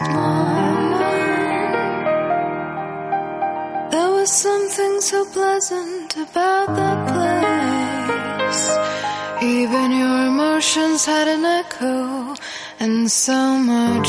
my mind. There was something so pleasant about that place. Even your emotions had an echo and so much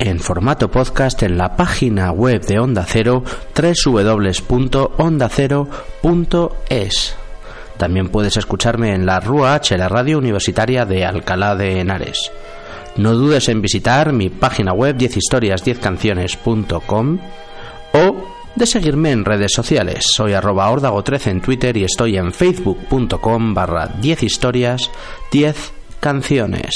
en formato podcast en la página web de Onda Cero www.ondacero.es. También puedes escucharme en la RUA H, la radio universitaria de Alcalá de Henares. No dudes en visitar mi página web 10historias10canciones.com o de seguirme en redes sociales. Soy arroba ordago13 en Twitter y estoy en facebook.com barra 10 historias 10 canciones.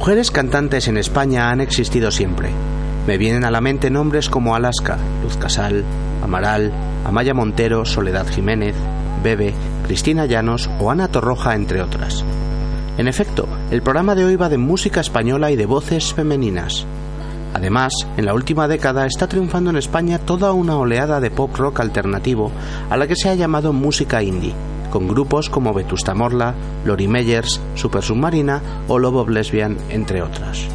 Mujeres cantantes en España han existido siempre. Me vienen a la mente nombres como Alaska, Luz Casal, Amaral, Amaya Montero, Soledad Jiménez, Bebe, Cristina Llanos o Ana Torroja, entre otras. En efecto, el programa de hoy va de música española y de voces femeninas. Además, en la última década está triunfando en España toda una oleada de pop rock alternativo a la que se ha llamado música indie, con grupos como Vetusta Morla, Lori Meyers, Super Submarina o Lobo Lesbian, entre otras.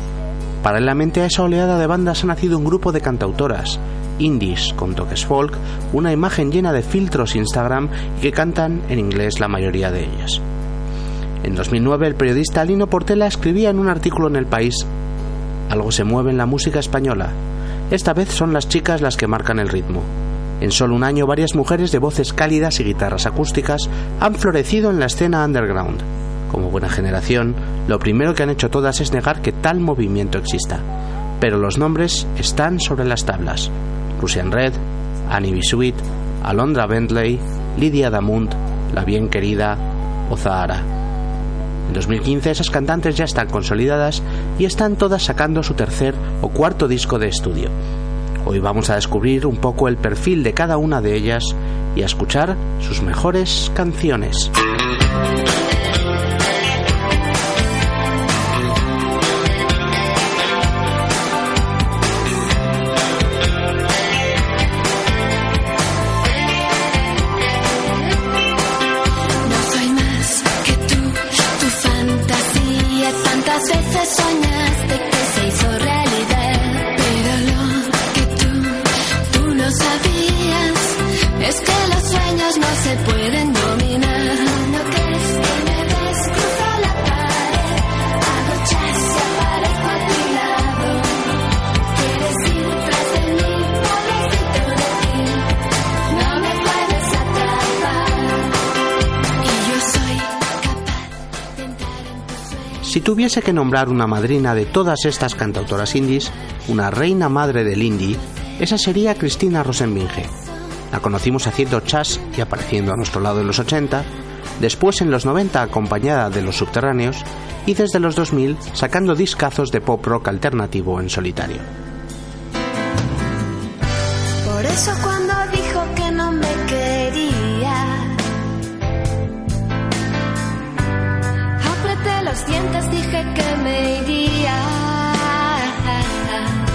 Paralelamente a esa oleada de bandas ha nacido un grupo de cantautoras, indies con toques folk, una imagen llena de filtros Instagram y que cantan en inglés la mayoría de ellas. En 2009 el periodista Lino Portela escribía en un artículo en El País algo se mueve en la música española. Esta vez son las chicas las que marcan el ritmo. En solo un año varias mujeres de voces cálidas y guitarras acústicas han florecido en la escena underground. Como buena generación, lo primero que han hecho todas es negar que tal movimiento exista. Pero los nombres están sobre las tablas. Russian Red, Annie Bisuit, Alondra Bentley, Lydia Damund, La Bien Querida o Zahara. En 2015 esas cantantes ya están consolidadas y están todas sacando su tercer o cuarto disco de estudio. Hoy vamos a descubrir un poco el perfil de cada una de ellas y a escuchar sus mejores canciones. Tuviese que nombrar una madrina de todas estas cantautoras indies, una reina madre del indie, esa sería Cristina Rosenbinge. La conocimos haciendo chas y apareciendo a nuestro lado en los 80, después en los 90 acompañada de los subterráneos y desde los 2000 sacando discazos de pop rock alternativo en solitario. Dije que me iría. La.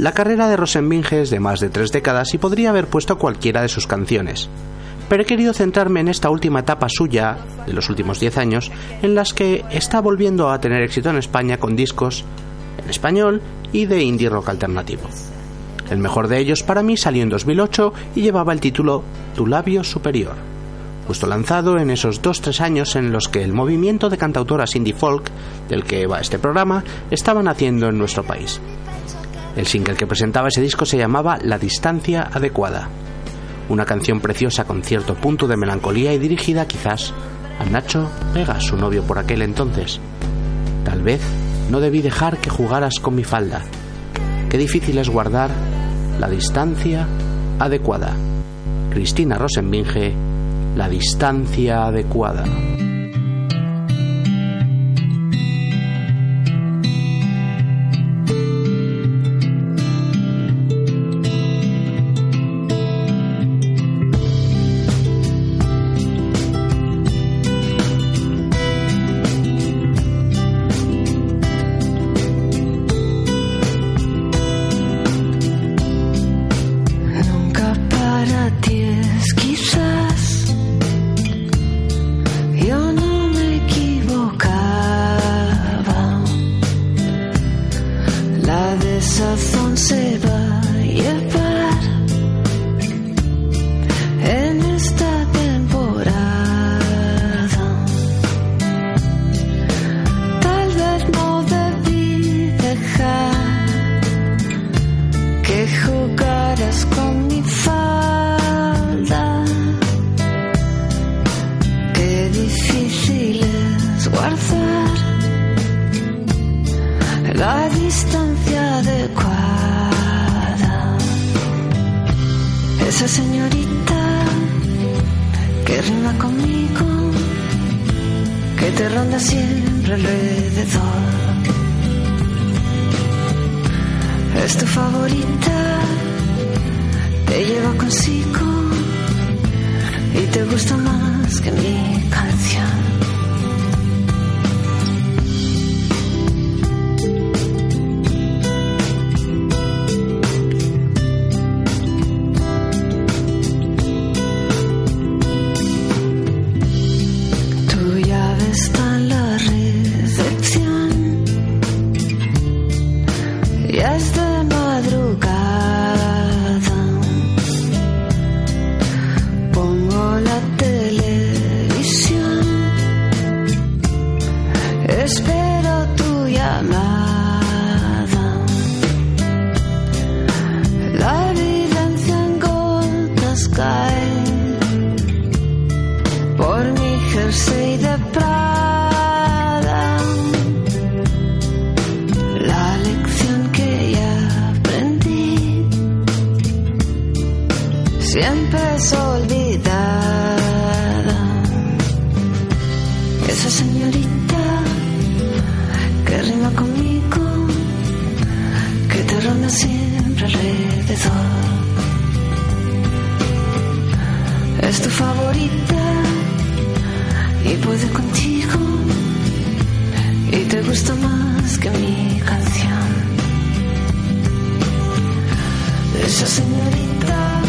La carrera de Rosenbinge es de más de tres décadas y podría haber puesto cualquiera de sus canciones, pero he querido centrarme en esta última etapa suya, de los últimos 10 años, en las que está volviendo a tener éxito en España con discos en español y de indie rock alternativo. El mejor de ellos para mí salió en 2008 y llevaba el título Tu labio superior, justo lanzado en esos 2-3 años en los que el movimiento de cantautoras indie folk, del que va este programa, estaba naciendo en nuestro país. El single que presentaba ese disco se llamaba La distancia adecuada, una canción preciosa con cierto punto de melancolía y dirigida quizás a Nacho Vega, su novio por aquel entonces. Tal vez no debí dejar que jugaras con mi falda. Qué difícil es guardar la distancia adecuada. Cristina Rosenbinge, La distancia adecuada. Que mi canción. Esa señorita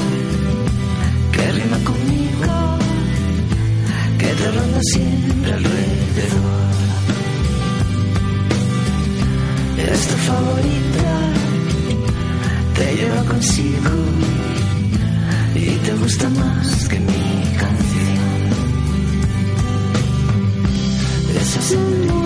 que rima conmigo, que te ronda siempre alrededor. Es tu favorita, te lleva consigo y te gusta más que mi canción. Esa señora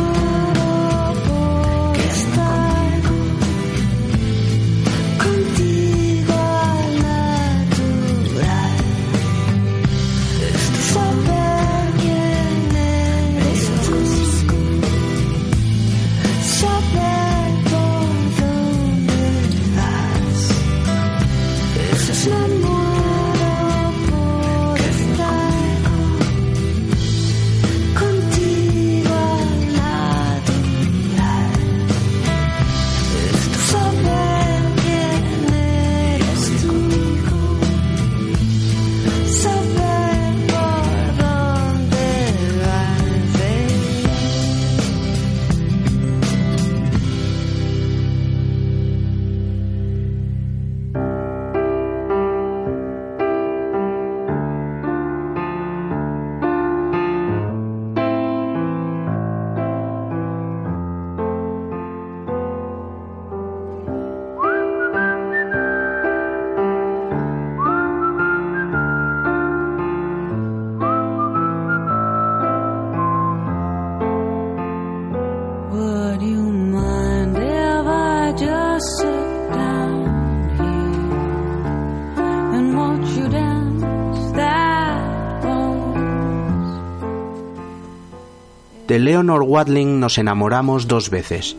De Leonor Watling nos enamoramos dos veces.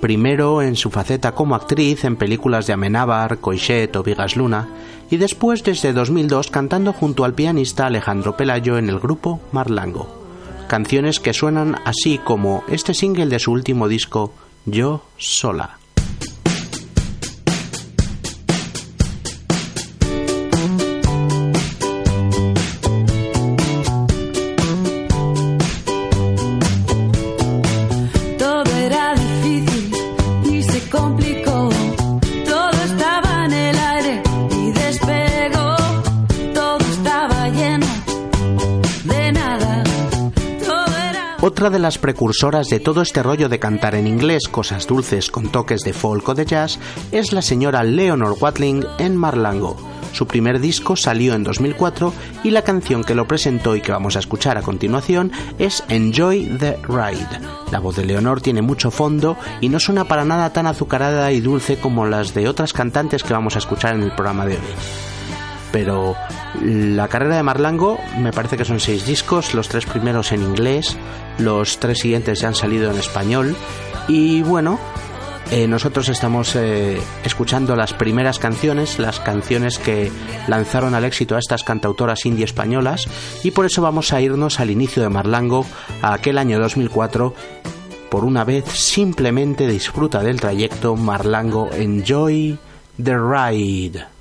Primero en su faceta como actriz en películas de Amenábar, Coixet o Vigas Luna, y después desde 2002 cantando junto al pianista Alejandro Pelayo en el grupo Marlango. Canciones que suenan así como este single de su último disco, Yo Sola. Precursoras de todo este rollo de cantar en inglés cosas dulces con toques de folk o de jazz es la señora Leonor Watling en Marlango. Su primer disco salió en 2004 y la canción que lo presentó y que vamos a escuchar a continuación es Enjoy the Ride. La voz de Leonor tiene mucho fondo y no suena para nada tan azucarada y dulce como las de otras cantantes que vamos a escuchar en el programa de hoy pero la carrera de Marlango me parece que son seis discos, los tres primeros en inglés, los tres siguientes ya han salido en español y bueno, eh, nosotros estamos eh, escuchando las primeras canciones, las canciones que lanzaron al éxito a estas cantautoras indie españolas y por eso vamos a irnos al inicio de Marlango, a aquel año 2004 por una vez simplemente disfruta del trayecto Marlango Enjoy the Ride.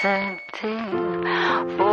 certain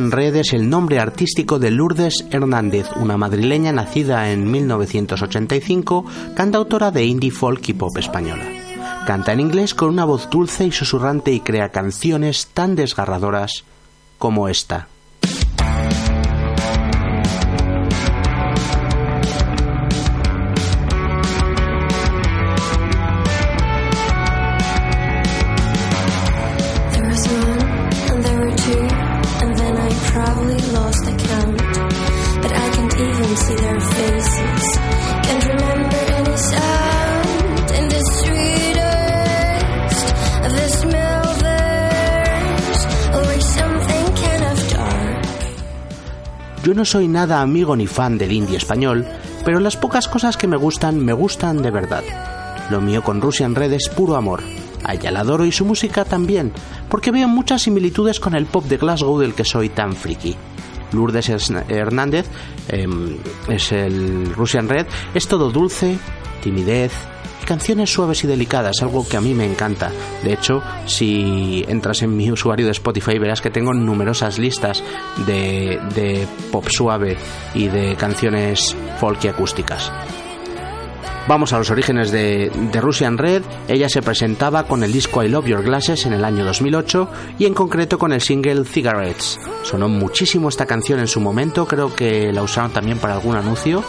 Russian Red es el nombre artístico de Lourdes Hernández, una madrileña nacida en 1985, cantautora de indie folk y pop española. Canta en inglés con una voz dulce y susurrante y crea canciones tan desgarradoras como esta. No soy nada amigo ni fan del indie español, pero las pocas cosas que me gustan me gustan de verdad. Lo mío con Russian Red es puro amor. A ella la adoro y su música también, porque veo muchas similitudes con el pop de Glasgow del que soy tan friki. Lourdes Hernández em, es el Russian Red, es todo dulce, timidez canciones suaves y delicadas, algo que a mí me encanta. De hecho, si entras en mi usuario de Spotify verás que tengo numerosas listas de, pop suave y de canciones folk y acústicas. Vamos a los orígenes de, de Russian Red. Ella se presentaba con el disco I Love Your Glasses en el año 2008 y en concreto con el single Cigarettes. Sonó muchísimo esta canción en su momento, creo que la usaron también para algún anuncio.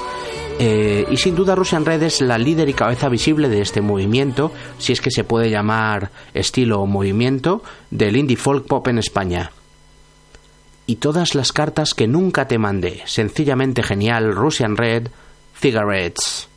Eh, y sin duda Russian Red es la líder y cabeza visible de este movimiento, si es que se puede llamar estilo o movimiento, del indie folk pop en España. Y todas las cartas que nunca te mandé, sencillamente genial, Russian Red, Cigarettes.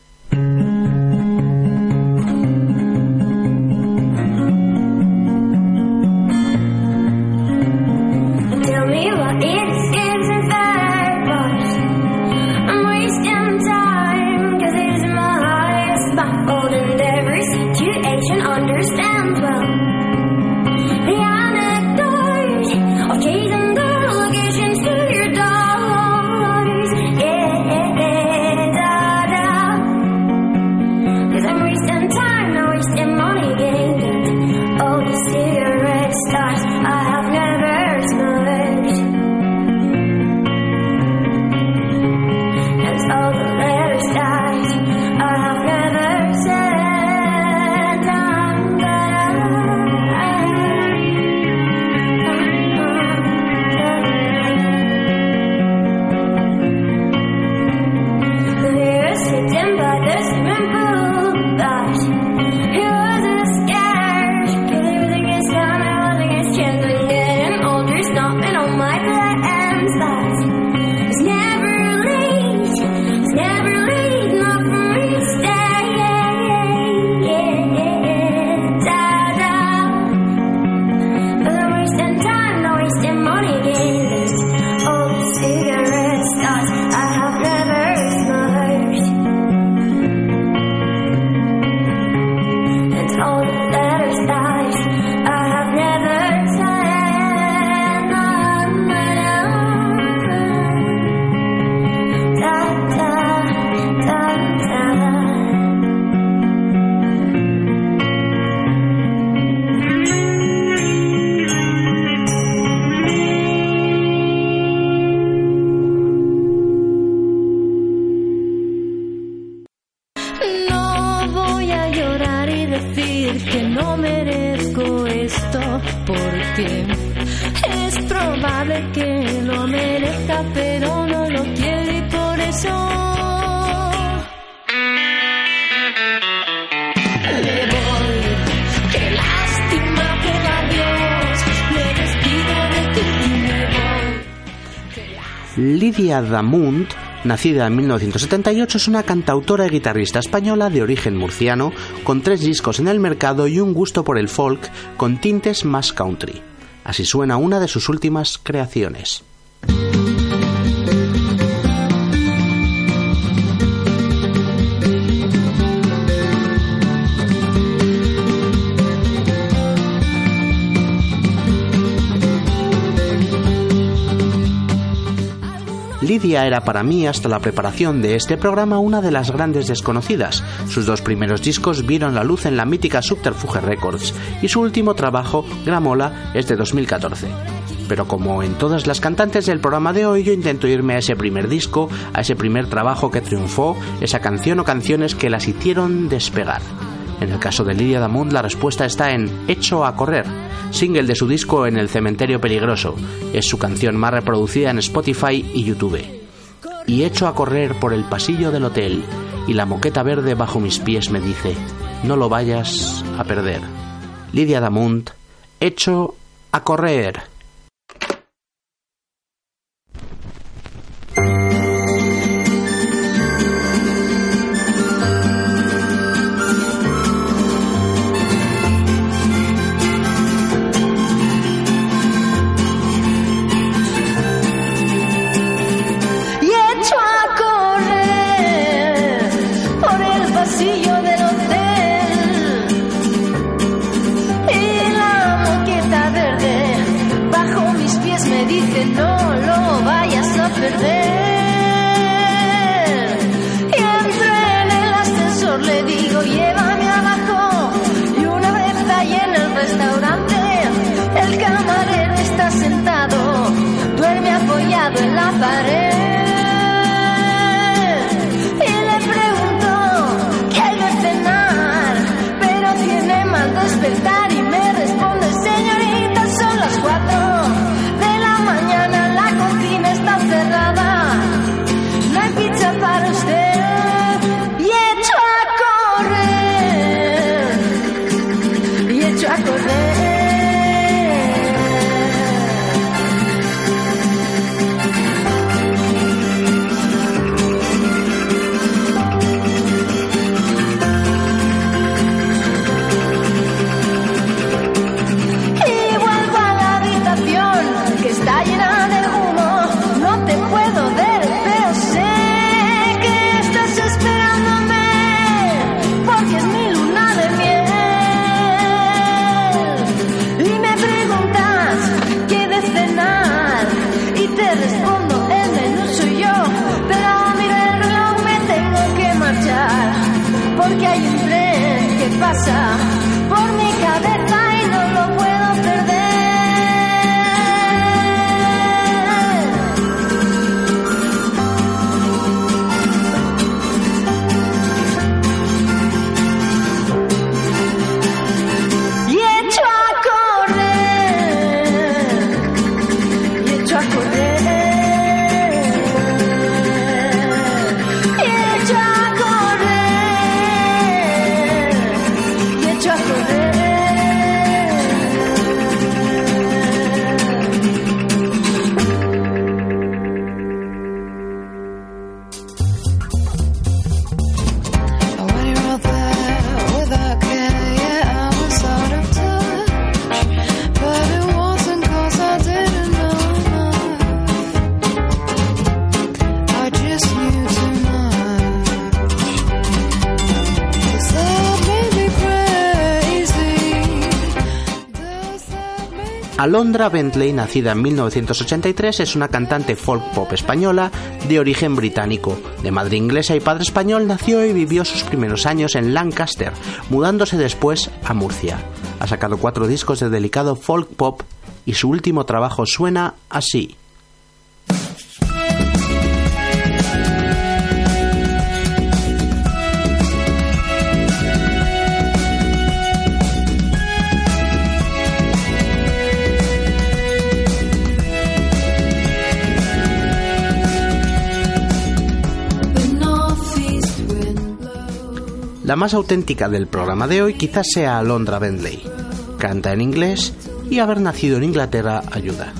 Damunt, nacida en 1978, es una cantautora y guitarrista española de origen murciano, con tres discos en el mercado y un gusto por el folk con tintes más country. Así suena una de sus últimas creaciones. Lidia era para mí, hasta la preparación de este programa, una de las grandes desconocidas. Sus dos primeros discos vieron la luz en la mítica Subterfuge Records y su último trabajo, Gramola, es de 2014. Pero como en todas las cantantes del programa de hoy, yo intento irme a ese primer disco, a ese primer trabajo que triunfó, esa canción o canciones que las hicieron despegar. En el caso de Lidia Damund, la respuesta está en Hecho a correr, single de su disco En el cementerio peligroso. Es su canción más reproducida en Spotify y YouTube. Y Hecho a correr por el pasillo del hotel, y la moqueta verde bajo mis pies me dice, no lo vayas a perder. Lidia Damund, Hecho a correr. Alondra Bentley, nacida en 1983, es una cantante folk pop española de origen británico. De madre inglesa y padre español, nació y vivió sus primeros años en Lancaster, mudándose después a Murcia. Ha sacado cuatro discos de delicado folk pop y su último trabajo suena así. La más auténtica del programa de hoy quizás sea Alondra Bentley. Canta en inglés y haber nacido en Inglaterra ayuda.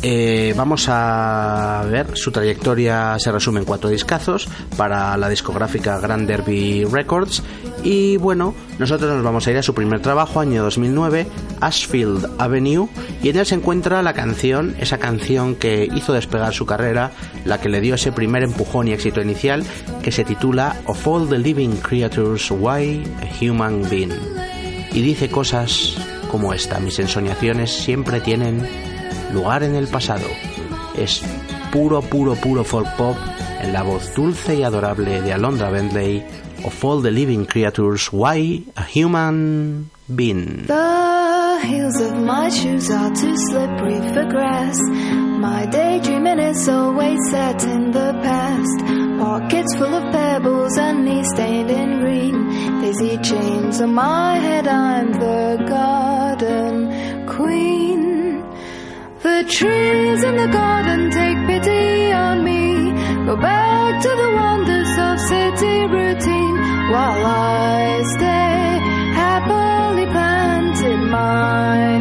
Eh, vamos a ver, su trayectoria se resume en cuatro discazos para la discográfica Grand Derby Records y bueno, nosotros nos vamos a ir a su primer trabajo, año 2009, Ashfield Avenue, y en él se encuentra la canción, esa canción que hizo despegar su carrera, la que le dio ese primer empujón y éxito inicial, que se titula Of All the Living Creatures, Why a Human Being. Y dice cosas como esta, mis ensoñaciones siempre tienen lugar en el pasado. Es puro, puro, puro folk pop en la voz dulce y adorable de Alondra Bentley. Of all the living creatures, why a human being? The heels of my shoes are too slippery for grass. My daydreaming is always set in the past. Pockets full of pebbles and knees stained in green. Daisy chains on my head, I'm the garden queen. The trees in the garden take pity on me. Go back to the wonders of city routine while I stay happily planted. My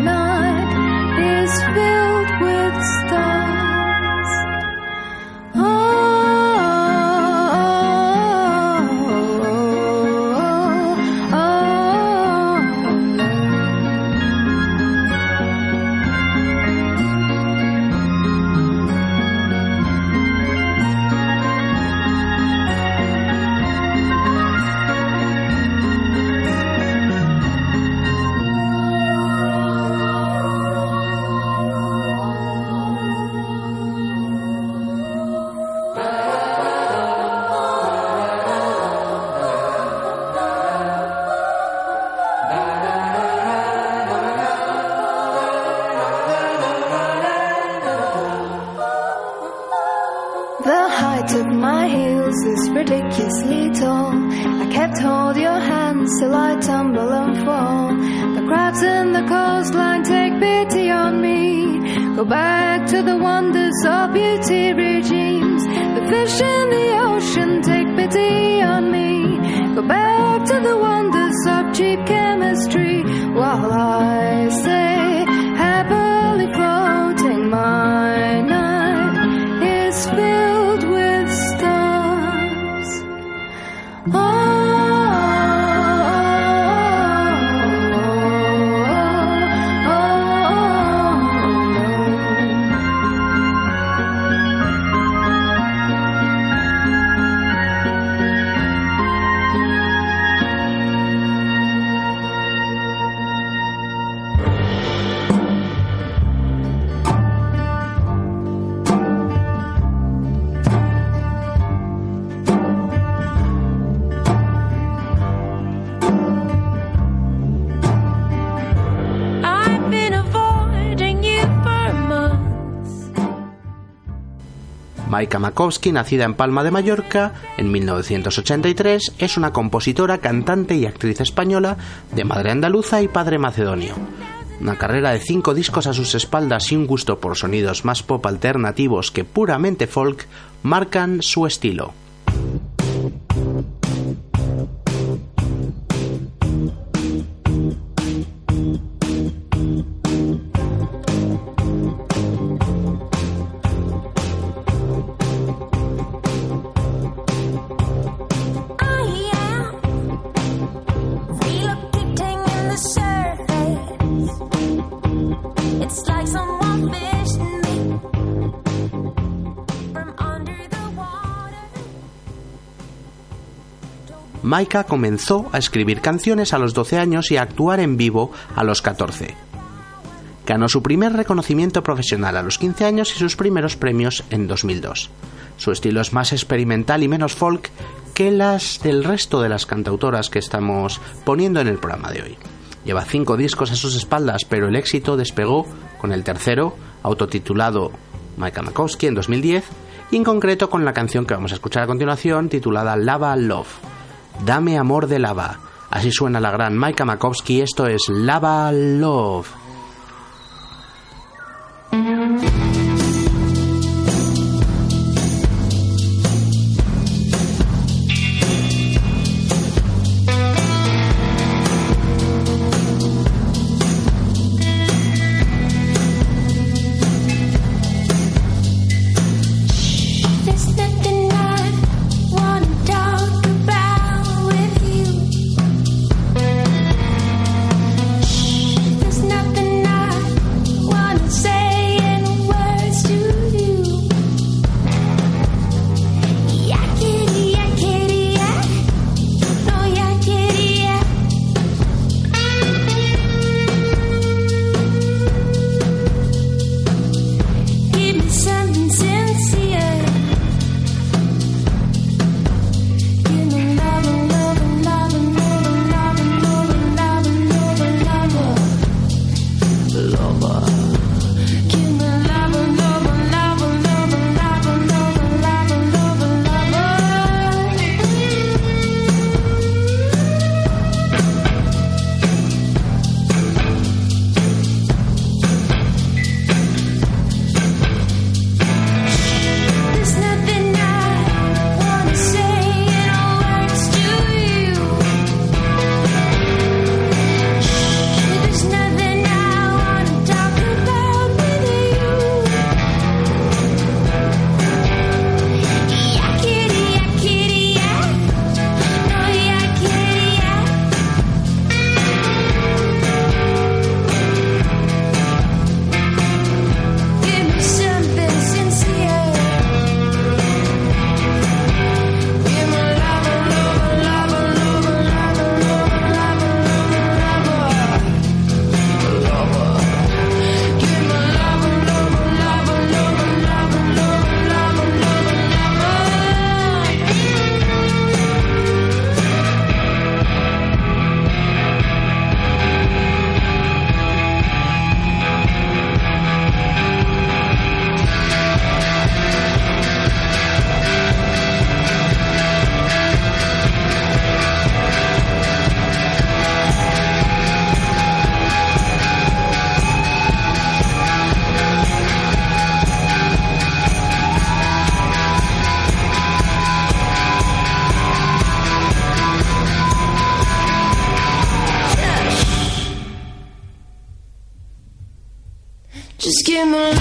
Maika Makowski, nacida en Palma de Mallorca en 1983, es una compositora, cantante y actriz española de madre andaluza y padre macedonio. Una carrera de cinco discos a sus espaldas y un gusto por sonidos más pop alternativos que puramente folk marcan su estilo. Maika comenzó a escribir canciones a los 12 años y a actuar en vivo a los 14. Ganó su primer reconocimiento profesional a los 15 años y sus primeros premios en 2002. Su estilo es más experimental y menos folk que las del resto de las cantautoras que estamos poniendo en el programa de hoy. Lleva cinco discos a sus espaldas, pero el éxito despegó con el tercero, autotitulado Maika Makowski en 2010, y en concreto con la canción que vamos a escuchar a continuación, titulada Lava Love. Dame amor de lava. Así suena la gran Maika Makowski, esto es Lava Love. Jim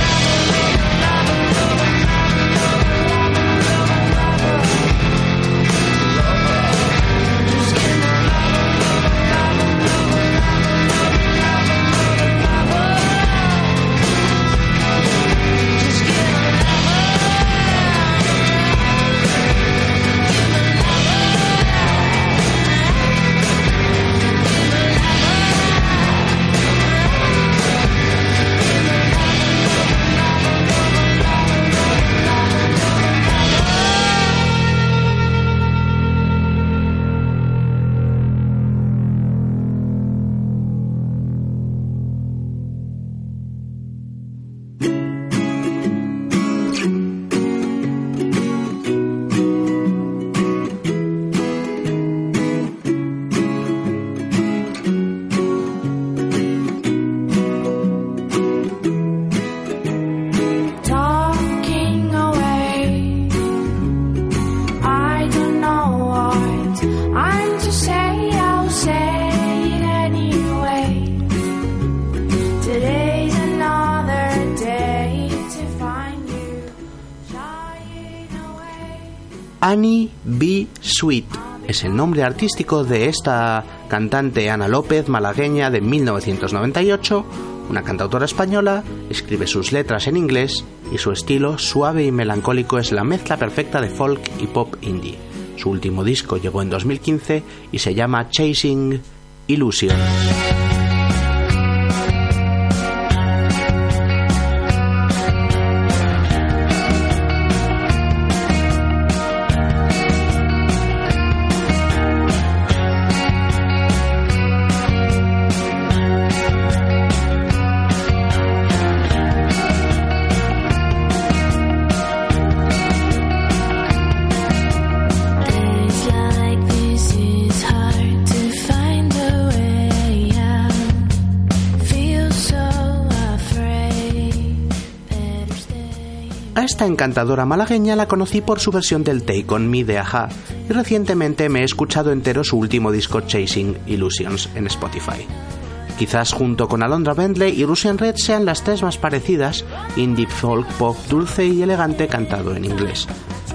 el nombre artístico de esta cantante Ana López, malagueña de 1998, una cantautora española, escribe sus letras en inglés y su estilo suave y melancólico es la mezcla perfecta de folk y pop indie. Su último disco llegó en 2015 y se llama Chasing Illusion. Esta encantadora malagueña la conocí por su versión del Take On Me de Aja y recientemente me he escuchado entero su último disco Chasing Illusions en Spotify. Quizás junto con Alondra Bentley y Russian Red sean las tres más parecidas, indie folk pop dulce y elegante cantado en inglés.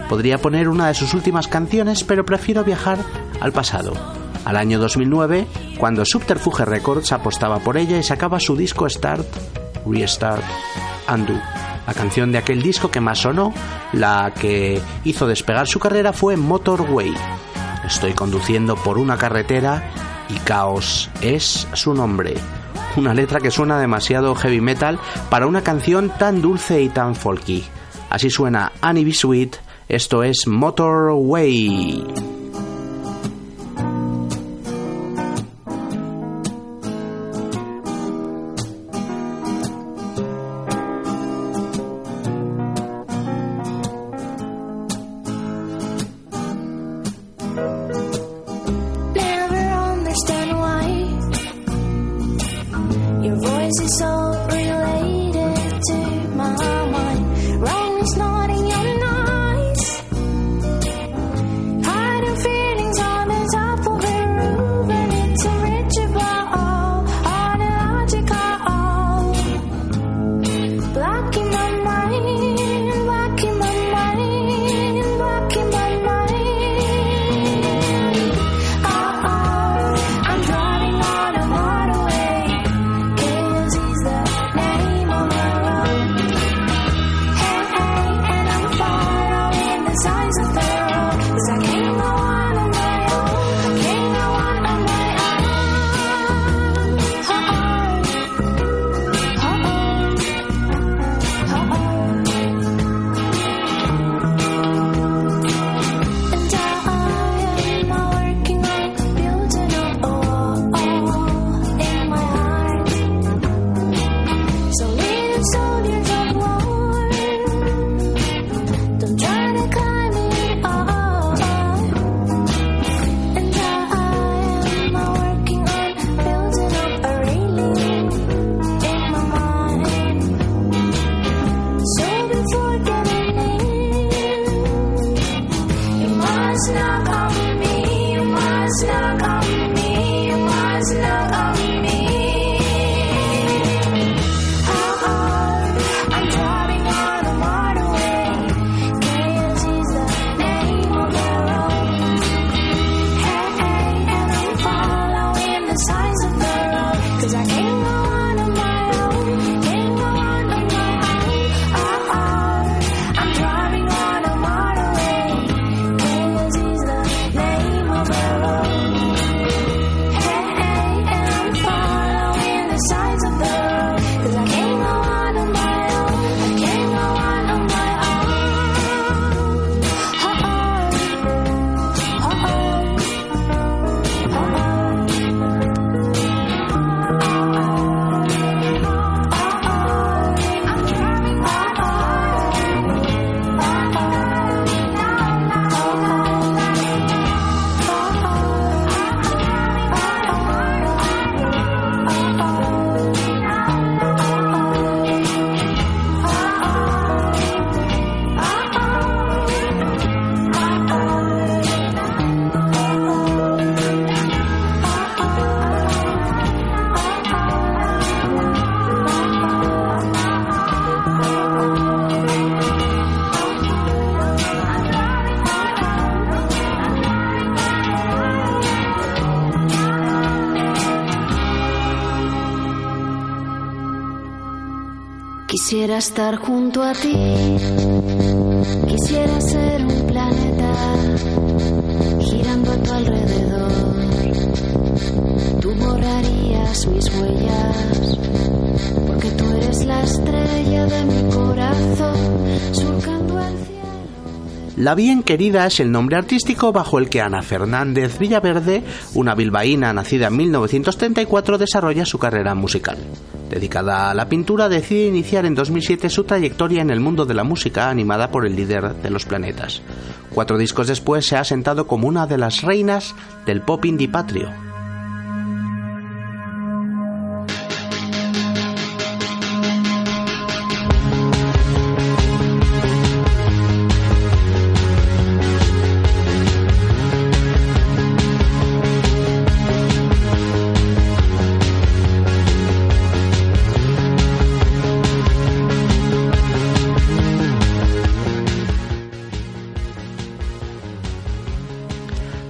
Podría poner una de sus últimas canciones, pero prefiero viajar al pasado, al año 2009, cuando Subterfuge Records apostaba por ella y sacaba su disco Start, Restart, Undo. La canción de aquel disco que más sonó, la que hizo despegar su carrera fue Motorway. Estoy conduciendo por una carretera y Caos es su nombre. Una letra que suena demasiado heavy metal para una canción tan dulce y tan folky. Así suena Annie B. Sweet, esto es Motorway. Quisiera estar junto a ti. Quisiera ser un planeta girando a tu alrededor. Tú borrarías mis huellas porque tú eres la estrella de mi corazón surcando el cielo. La Bien Querida es el nombre artístico bajo el que Ana Fernández Villaverde, una bilbaína nacida en 1934, desarrolla su carrera musical. Dedicada a la pintura, decide iniciar en 2007 su trayectoria en el mundo de la música animada por el líder de los planetas. Cuatro discos después se ha asentado como una de las reinas del pop indie patrio.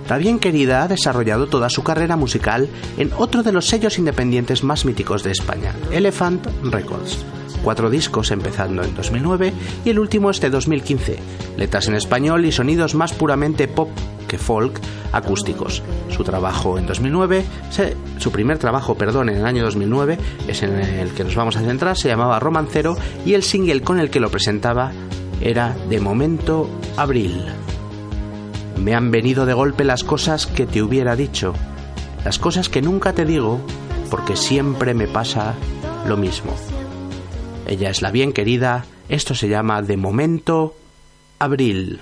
La bien querida ha desarrollado toda su carrera musical en otro de los sellos independientes más míticos de España, Elephant Records. Cuatro discos empezando en 2009 y el último este 2015. Letras en español y sonidos más puramente pop que folk acústicos. Su trabajo en 2009, se- su primer trabajo, perdón, en el año 2009, es en el que nos vamos a centrar, se llamaba Romancero y el single con el que lo presentaba era De momento Abril. Me han venido de golpe las cosas que te hubiera dicho, las cosas que nunca te digo, porque siempre me pasa lo mismo. Ella es la bien querida, esto se llama de momento Abril.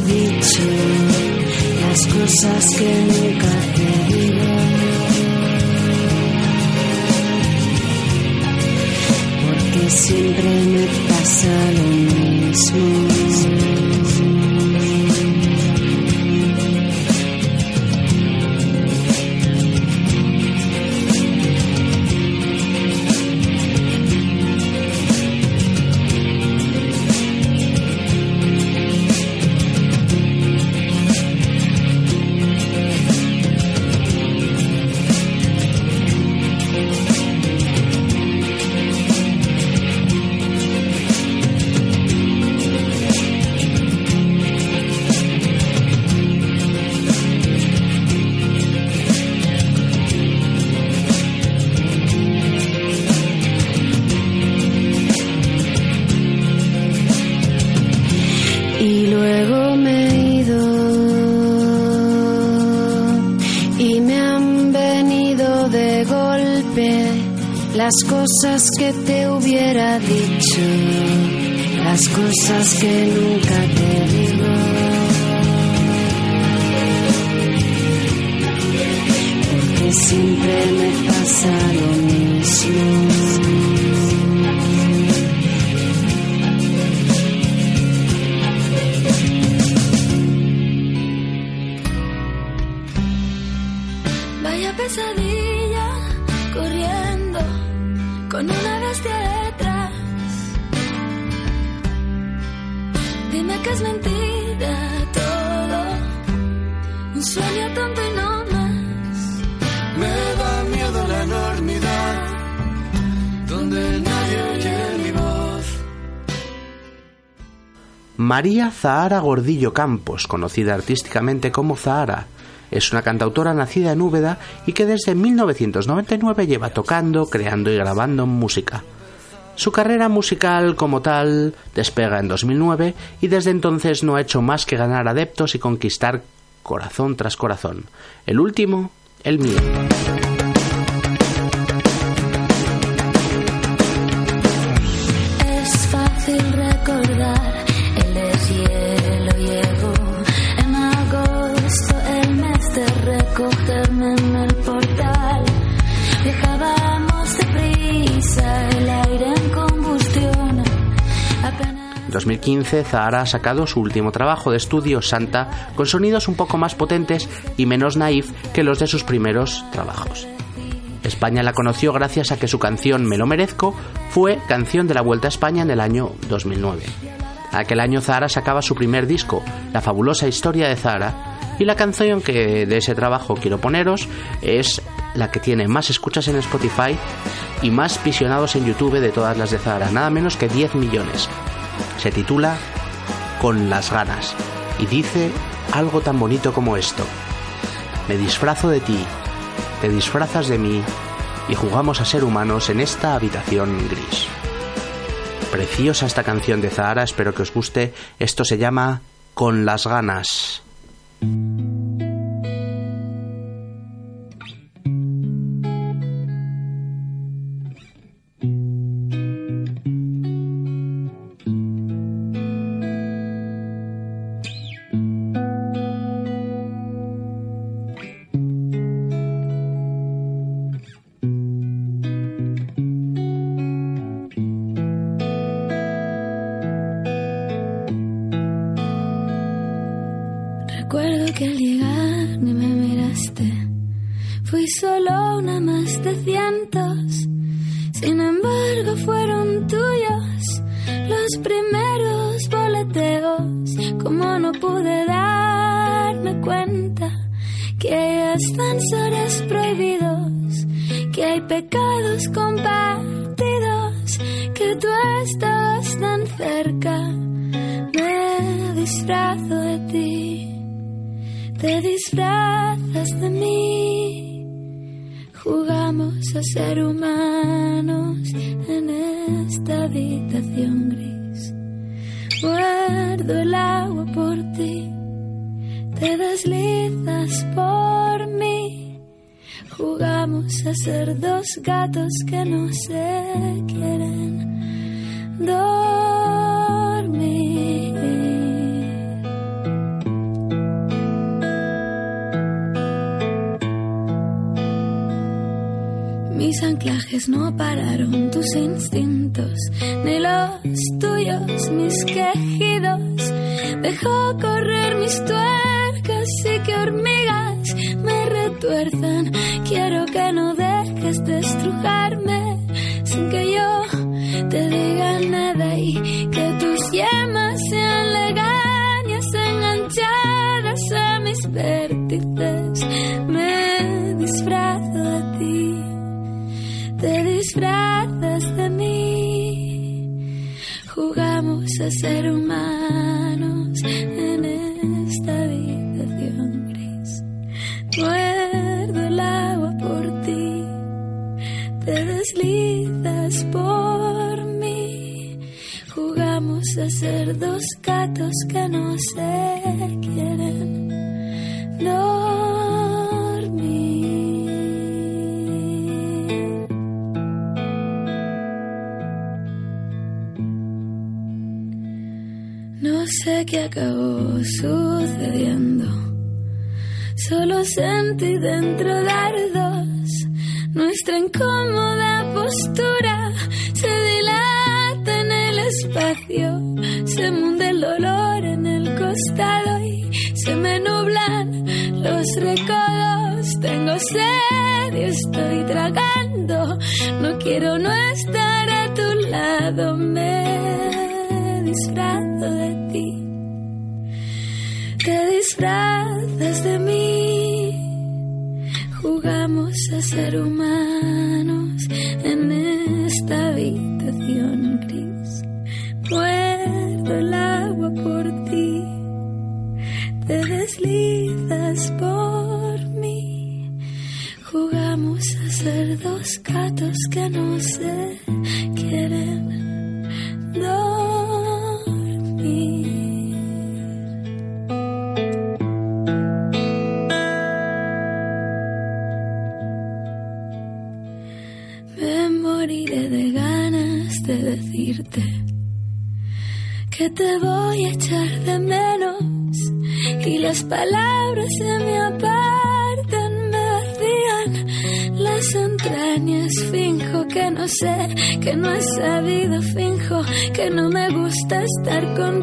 dicho, las cosas que nunca te digo. Porque siempre me pasa lo mismo. Las cosas que te hubiera dicho, las cosas que nunca te digo. Porque que siempre me pasa lo mismo. María Zahara Gordillo Campos, conocida artísticamente como Zahara, es una cantautora nacida en Úbeda y que desde 1999 lleva tocando, creando y grabando música. Su carrera musical como tal despega en 2009 y desde entonces no ha hecho más que ganar adeptos y conquistar corazón tras corazón. El último, el mío. 2015, Zahara ha sacado su último trabajo de estudio, Santa, con sonidos un poco más potentes y menos naif que los de sus primeros trabajos. España la conoció gracias a que su canción Me lo merezco fue canción de la Vuelta a España en el año 2009. Aquel año Zahara sacaba su primer disco, La fabulosa historia de Zahara, y la canción que de ese trabajo quiero poneros es la que tiene más escuchas en Spotify y más visionados en YouTube de todas las de Zahara, nada menos que 10 millones. Se titula Con las ganas y dice algo tan bonito como esto. Me disfrazo de ti, te disfrazas de mí y jugamos a ser humanos en esta habitación gris. Preciosa esta canción de Zahara, espero que os guste. Esto se llama Con las ganas. Mis anclajes no pararon tus instintos, ni los tuyos, mis quejidos. Dejó correr mis tuercas y que hormigas me retuerzan. Quiero que no dejes de estrujarme sin que yo te diga nada y que tus yemas sean legañas enganchadas a mis vértices. Ser humanos en esta habitación gris. Muerdo el agua por ti, te deslizas por mí. Jugamos a ser dos gatos que no se Qué acabó sucediendo. Solo sentí dentro dardos nuestra incómoda postura se dilata en el espacio, se munde el dolor en el costado y se me nublan los recodos. Tengo sed y estoy tragando, no quiero no estar a tu lado, me disfrazas de mí, jugamos a ser humanos en esta habitación gusta estar contigo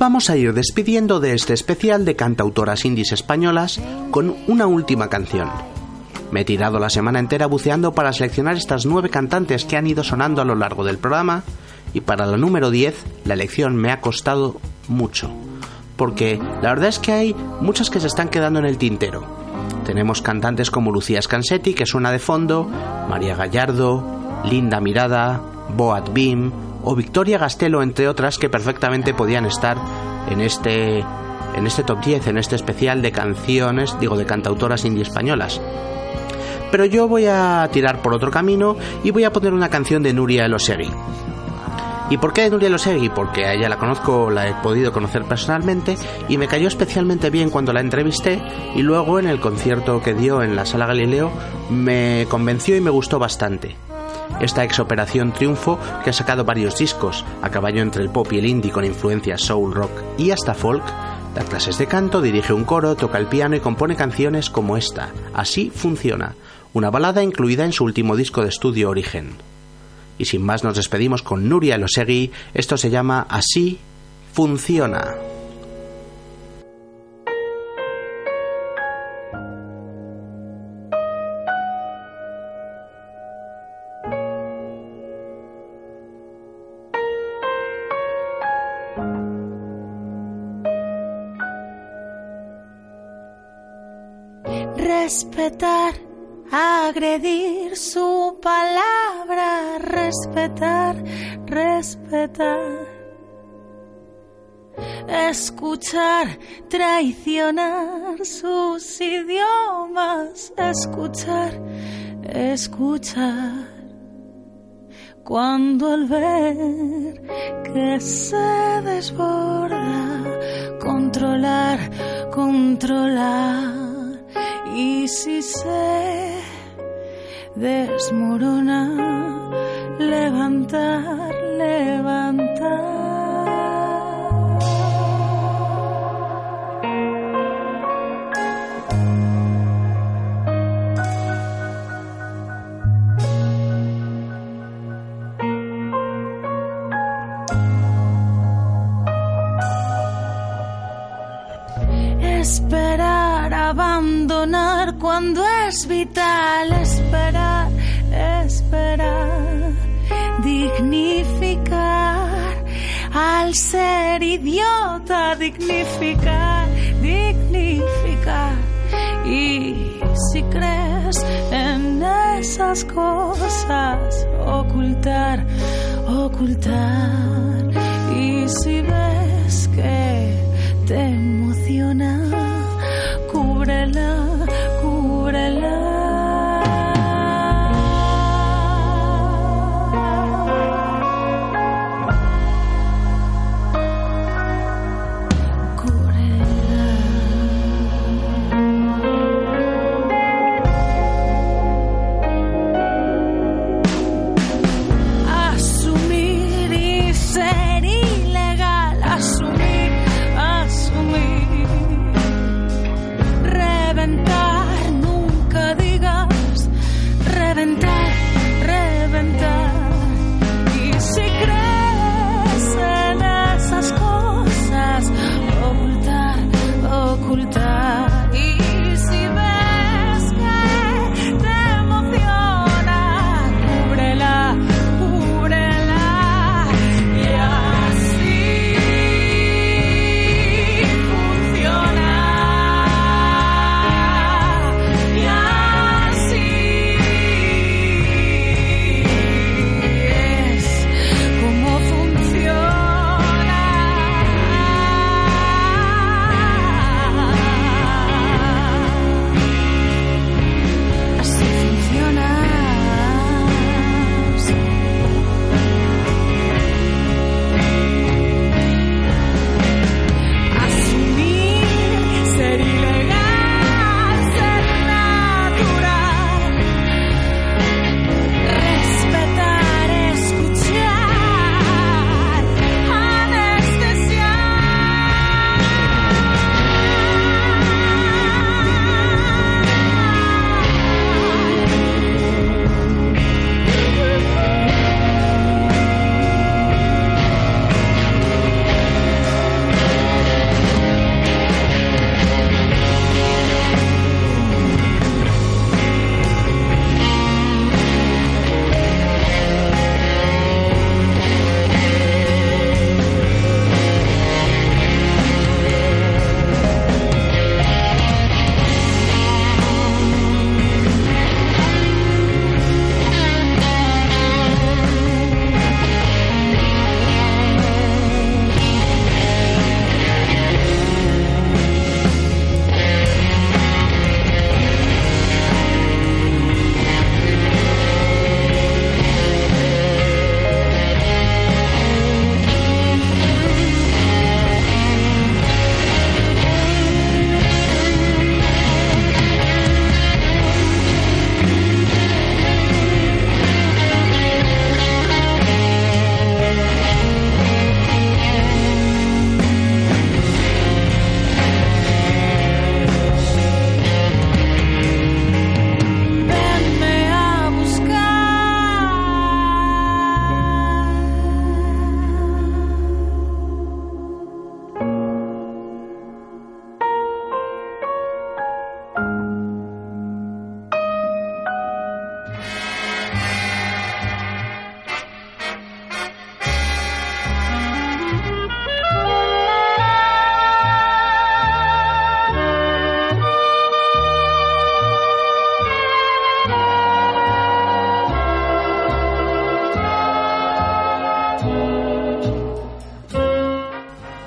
vamos a ir despidiendo de este especial de cantautoras indies españolas con una última canción. Me he tirado la semana entera buceando para seleccionar estas nueve cantantes que han ido sonando a lo largo del programa y para la número 10 la elección me ha costado mucho. Porque la verdad es que hay muchas que se están quedando en el tintero. Tenemos cantantes como Lucía Scansetti, que suena de fondo, María Gallardo, Linda Mirada, Boat Bim o Victoria Gastelo, entre otras, que perfectamente podían estar en este, en este top 10, en este especial de canciones, digo, de cantautoras indie españolas. Pero yo voy a tirar por otro camino y voy a poner una canción de Nuria Elosegui. ¿Y por qué de Nuria Elosegui? Porque a ella la conozco, la he podido conocer personalmente y me cayó especialmente bien cuando la entrevisté y luego en el concierto que dio en la Sala Galileo me convenció y me gustó bastante. Esta ex Operación Triunfo, que ha sacado varios discos, a caballo entre el pop y el indie con influencias soul, rock y hasta folk, da clases de canto, dirige un coro, toca el piano y compone canciones como esta, Así funciona, una balada incluida en su último disco de estudio Origen. Y sin más nos despedimos con Nuria Elosegui, esto se llama Así funciona. Respetar, agredir su palabra, respetar, respetar. Escuchar, traicionar sus idiomas, escuchar, escuchar. Cuando al ver que se desborda, controlar, controlar. Y si se desmorona, levantar, levantar. Esperar, abandonar cuando es vital. Esperar, esperar. Dignificar al ser idiota. Dignificar, dignificar. Y si crees en esas cosas, ocultar, ocultar. Y si ves te emociona, love.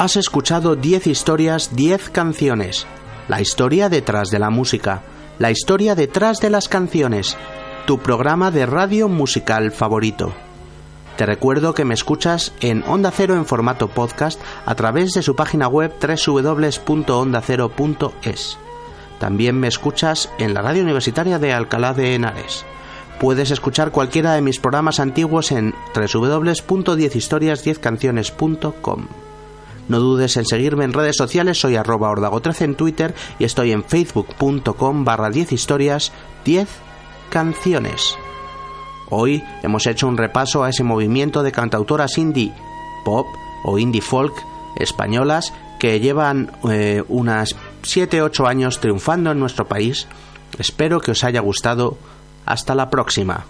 Has escuchado 10 historias, 10 canciones. La historia detrás de la música. La historia detrás de las canciones. Tu programa de radio musical favorito. Te recuerdo que me escuchas en Onda Cero en formato podcast a través de su página web www.ondacero.es. También me escuchas en la radio universitaria de Alcalá de Henares. Puedes escuchar cualquiera de mis programas antiguos en www.10historias10canciones.com. No dudes en seguirme en redes sociales, soy arroba ordago13 en Twitter y estoy en facebook.com barra 10 historias 10 canciones. Hoy hemos hecho un repaso a ese movimiento de cantautoras indie pop o indie folk españolas que llevan eh, unas 7-8 años triunfando en nuestro país. Espero que os haya gustado. Hasta la próxima.